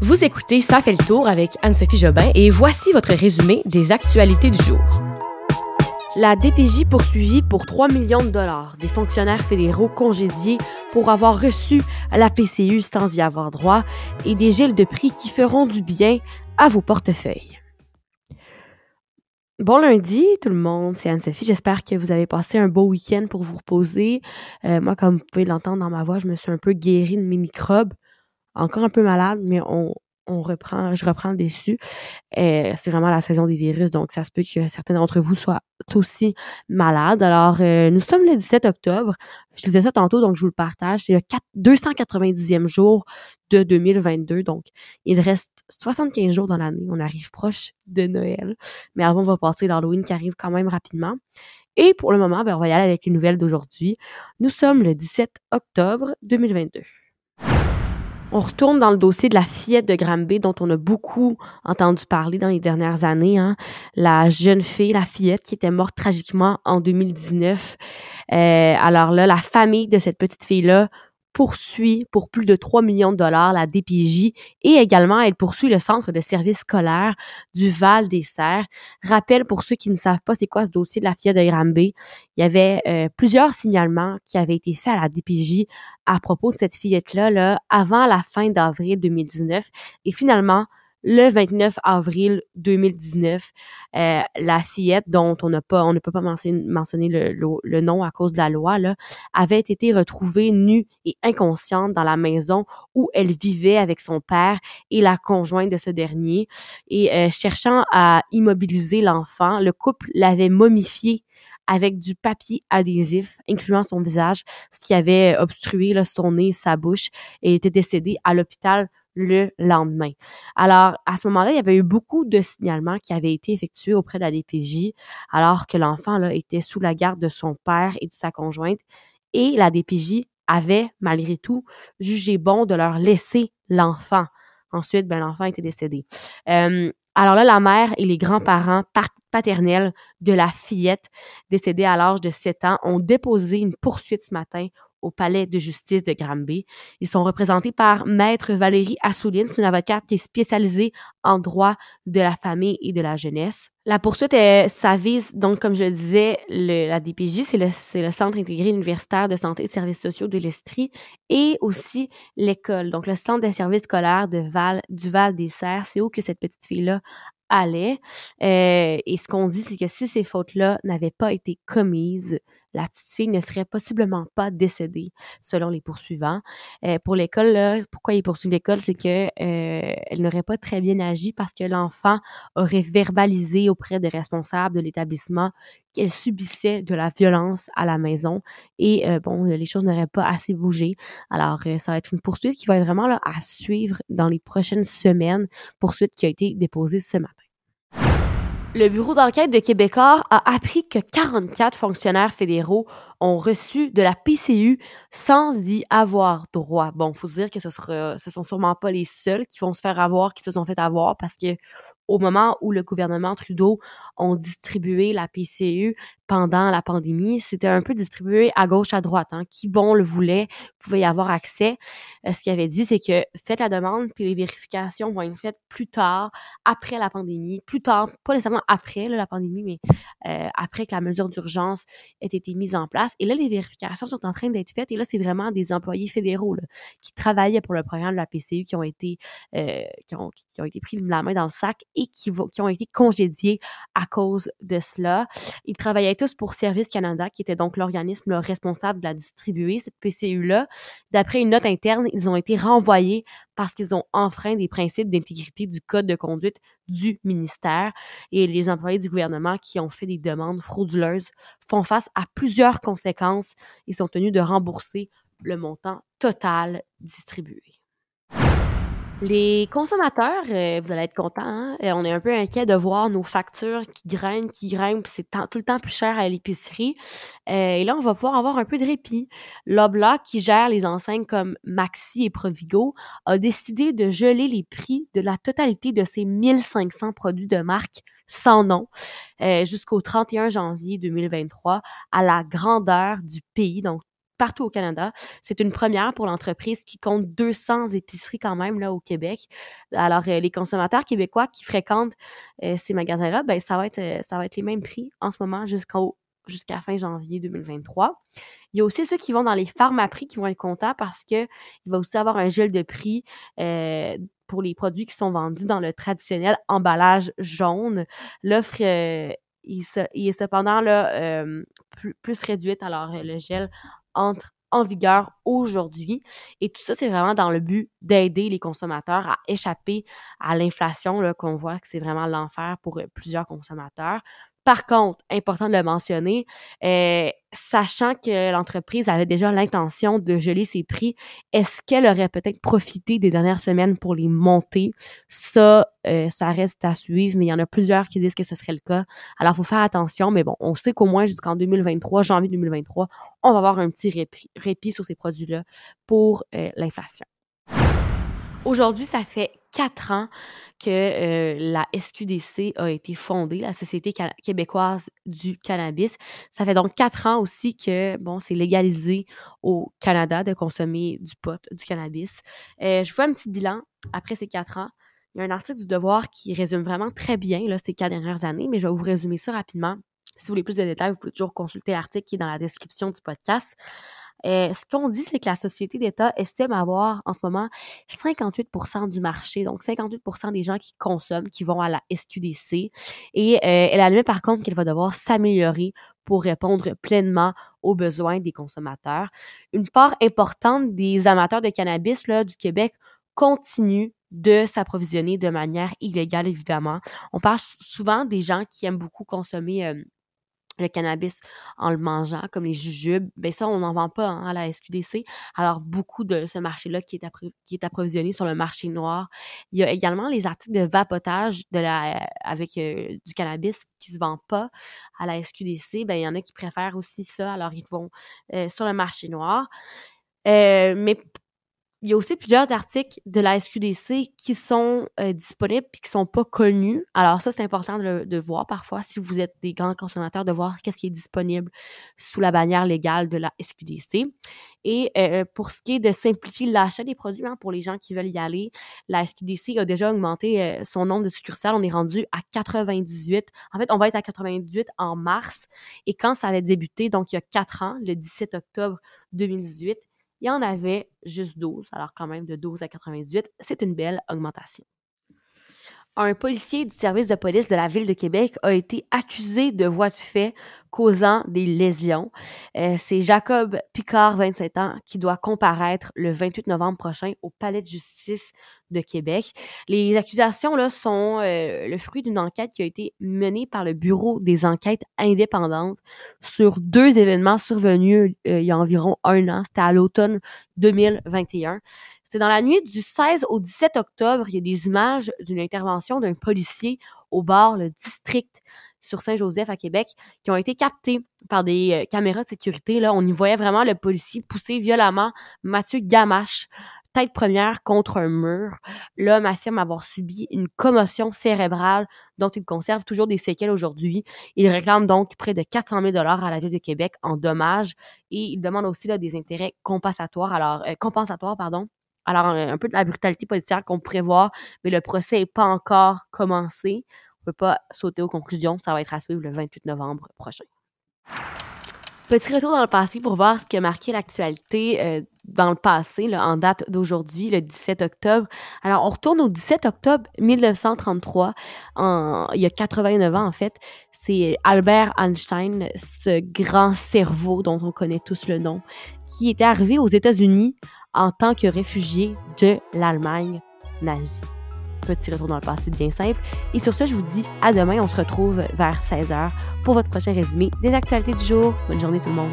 Vous écoutez Ça fait le tour avec Anne-Sophie Jobin et voici votre résumé des actualités du jour. La DPJ poursuivie pour 3 millions de dollars, des fonctionnaires fédéraux congédiés pour avoir reçu la PCU sans y avoir droit et des gels de prix qui feront du bien à vos portefeuilles. Bon lundi tout le monde, c'est Anne-Sophie. J'espère que vous avez passé un beau week-end pour vous reposer. Euh, moi, comme vous pouvez l'entendre dans ma voix, je me suis un peu guérie de mes microbes. Encore un peu malade, mais on, on reprend, je reprends le dessus. Euh, c'est vraiment la saison des virus, donc ça se peut que certains d'entre vous soient aussi malades. Alors, euh, nous sommes le 17 octobre. Je disais ça tantôt, donc je vous le partage. C'est le 290e jour de 2022, donc il reste 75 jours dans l'année. On arrive proche de Noël, mais avant, on va passer l'Halloween qui arrive quand même rapidement. Et pour le moment, ben, on va y aller avec les nouvelles d'aujourd'hui. Nous sommes le 17 octobre 2022. On retourne dans le dossier de la fillette de Granby dont on a beaucoup entendu parler dans les dernières années. Hein. La jeune fille, la fillette qui était morte tragiquement en 2019. Euh, alors là, la famille de cette petite fille-là poursuit pour plus de 3 millions de dollars la DPJ et également elle poursuit le centre de services scolaires du Val des Serres. Rappel pour ceux qui ne savent pas c'est quoi ce dossier de la fillette de il y avait euh, plusieurs signalements qui avaient été faits à la DPJ à propos de cette fillette-là là, avant la fin d'avril 2019 et finalement le 29 avril 2019, euh, la fillette dont on n'a pas, on ne peut pas mentionner, le, nom à cause de la loi, là, avait été retrouvée nue et inconsciente dans la maison où elle vivait avec son père et la conjointe de ce dernier. Et euh, cherchant à immobiliser l'enfant, le couple l'avait momifié avec du papier adhésif, incluant son visage, ce qui avait obstrué son nez, sa bouche, et était décédée à l'hôpital le lendemain. Alors, à ce moment-là, il y avait eu beaucoup de signalements qui avaient été effectués auprès de la DPJ, alors que l'enfant était sous la garde de son père et de sa conjointe. Et la DPJ avait, malgré tout, jugé bon de leur laisser l'enfant. Ensuite, ben, l'enfant était décédé. Euh, alors là, la mère et les grands-parents paternels de la fillette décédée à l'âge de 7 ans ont déposé une poursuite ce matin au palais de justice de Granby. Ils sont représentés par Maître Valérie Assouline, c'est une avocate qui est spécialisée en droit de la famille et de la jeunesse. La poursuite, ça vise, donc, comme je le disais, la DPJ, c'est le, Centre intégré universitaire de santé et de services sociaux de l'Estrie et aussi l'école, donc le Centre des services scolaires de Val, du Val des Serres. C'est où que cette petite fille-là allait. Euh, et ce qu'on dit, c'est que si ces fautes-là n'avaient pas été commises, la petite fille ne serait possiblement pas décédée, selon les poursuivants. Euh, pour l'école, pourquoi ils poursuivent l'école, c'est que euh, elle n'aurait pas très bien agi parce que l'enfant aurait verbalisé auprès des responsables de l'établissement qu'elle subissait de la violence à la maison et bon, les choses n'auraient pas assez bougé. Alors, ça va être une poursuite qui va être vraiment là à suivre dans les prochaines semaines, poursuite qui a été déposée ce matin. Le bureau d'enquête de Québécois a appris que 44 fonctionnaires fédéraux ont reçu de la PCU sans y avoir droit. Bon, faut se dire que ce ce sont sûrement pas les seuls qui vont se faire avoir, qui se sont fait avoir parce que au moment où le gouvernement Trudeau ont distribué la PCU pendant la pandémie, c'était un peu distribué à gauche, à droite. Hein. Qui bon le voulait pouvait y avoir accès. Euh, ce qu'il avait dit, c'est que faites la demande, puis les vérifications vont être faites plus tard, après la pandémie, plus tard, pas nécessairement après la pandémie, mais euh, après que la mesure d'urgence ait été mise en place. Et là, les vérifications sont en train d'être faites. Et là, c'est vraiment des employés fédéraux là, qui travaillaient pour le programme de la PCU qui ont été euh, qui, ont, qui ont été pris la main dans le sac et qui, qui ont été congédiés à cause de cela. Ils travaillaient tous pour Service Canada, qui était donc l'organisme responsable de la distribuer, cette PCU-là. D'après une note interne, ils ont été renvoyés parce qu'ils ont enfreint des principes d'intégrité du code de conduite du ministère. Et les employés du gouvernement qui ont fait des demandes frauduleuses font face à plusieurs conséquences et sont tenus de rembourser le montant total distribué. Les consommateurs, euh, vous allez être contents, hein? Euh, on est un peu inquiet de voir nos factures qui grimpent, qui grimpent, c'est tout le temps plus cher à l'épicerie. Euh, et là, on va pouvoir avoir un peu de répit. L'Obla, qui gère les enseignes comme Maxi et Provigo, a décidé de geler les prix de la totalité de ses 1500 produits de marque sans nom jusqu'au 31 janvier 2023 à la grandeur du pays, partout au Canada. C'est une première pour l'entreprise qui compte 200 épiceries quand même là au Québec. Alors euh, les consommateurs québécois qui fréquentent euh, ces magasins-là, ben ça va être euh, ça va être les mêmes prix en ce moment jusqu'au jusqu'à fin janvier 2023. Il y a aussi ceux qui vont dans les pharmaprix qui vont être contents parce que il va aussi avoir un gel de prix pour les produits qui sont vendus dans le traditionnel emballage jaune. L'offre il, est cependant là, plus, plus, réduite. Alors, le gel entre en vigueur aujourd'hui. Et tout ça, c'est vraiment dans le but d'aider les consommateurs à échapper à l'inflation, qu'on voit que c'est vraiment l'enfer pour plusieurs consommateurs. Par contre, important de le mentionner, euh, sachant que l'entreprise avait déjà l'intention de geler ses prix, est-ce qu'elle aurait peut-être profité des dernières semaines pour les monter? Ça, euh, ça reste à suivre, mais il y en a plusieurs qui disent que ce serait le cas. Alors, il faut faire attention, mais bon, on sait qu'au moins jusqu'en 2023, janvier 2023, on va avoir un petit répit, sur ces produits-là pour euh, l'inflation. Aujourd'hui, ça fait quatre ans que euh, la SQDC a été fondée, la Société québécoise du cannabis. Ça fait donc quatre ans aussi que, bon, c'est légalisé au Canada de consommer du pot, du cannabis. Euh, je vous fais un petit bilan après ces quatre ans. Il y a un article du Devoir qui résume vraiment très bien là, ces quatre dernières années, mais je vais vous résumer ça rapidement. Si vous voulez plus de détails, vous pouvez toujours consulter l'article qui est dans la description du podcast. Euh, ce qu'on dit, c'est que la société d'État estime avoir en ce moment 58% du marché, donc 58% des gens qui consomment, qui vont à la SQDC. Et euh, elle admet par contre qu'elle va devoir s'améliorer pour répondre pleinement aux besoins des consommateurs. Une part importante des amateurs de cannabis là, du Québec continue de s'approvisionner de manière illégale, évidemment. On parle souvent des gens qui aiment beaucoup consommer euh, le cannabis en le mangeant, comme les jujubes, ben ça, on n'en vend pas hein, à la SQDC. Alors, beaucoup de ce marché-là qui, est qui est approvisionné sur le marché noir. Il y a également les articles de vapotage la, avec euh, du cannabis qui se vendent pas à la SQDC. Ben, il y en a qui préfèrent aussi ça, alors ils vont euh, sur le marché noir. Euh, mais il y a aussi plusieurs articles de la SQDC qui sont euh, disponibles et qui sont pas connus. Alors ça, c'est important de, voir parfois, si vous êtes des grands consommateurs, de voir qu'est-ce qui est disponible sous la bannière légale de la SQDC. Et euh, pour ce qui est de simplifier l'achat des produits, hein, pour les gens qui veulent y aller, la SQDC a déjà augmenté euh, son nombre de succursales. On est rendu à 98. En fait, on va être à 98 en mars. Et quand ça avait débuté, donc il y a quatre ans, le 17 octobre 2018, il y en avait juste 12, alors quand même de 12 à 98, c'est une belle augmentation. Un policier du service de police de la ville de Québec a été accusé de voies de fait causant des lésions. Euh, c'est Jacob Picard, 27 ans, qui doit comparaître le 28 novembre prochain au Palais de justice de Québec. Les accusations là sont euh, le fruit d'une enquête qui a été menée par le Bureau des enquêtes indépendantes sur deux événements survenus euh, il y a environ un an. C'était à l'automne 2021. C'était dans la nuit du 16 au 17 octobre. Il y a des images d'une intervention d'un policier au bar, le district sur Saint-Joseph à Québec qui ont été captés par des euh, caméras de sécurité. Là, on y voyait vraiment le policier pousser violemment Mathieu Gamache, tête première contre un mur. L'homme affirme avoir subi une commotion cérébrale dont il conserve toujours des séquelles aujourd'hui. Il réclame donc près de 400 000 dollars à la ville de Québec en dommages et il demande aussi là, des intérêts compensatoires. Alors, euh, compensatoires, pardon. Alors, un, peu de la brutalité policière qu'on pourrait voir, mais le procès n'est pas encore commencé peut pas sauter aux conclusions. Ça va être à suivre le 28 novembre prochain. Petit retour dans le passé pour voir ce qui a marqué l'actualité euh, dans le passé, en date d'aujourd'hui, le 17 octobre. Alors, on retourne au 17 octobre 1933, en, il y a 89 ans en fait. C'est Albert Einstein, ce grand cerveau dont on connaît tous le nom, qui était arrivé aux États-Unis en tant que réfugié de l'Allemagne nazie petit retour dans le passé bien simple. Et sur ce, je vous dis à demain. On se retrouve vers 16h pour votre prochain résumé des actualités du jour. Bonne journée tout le monde.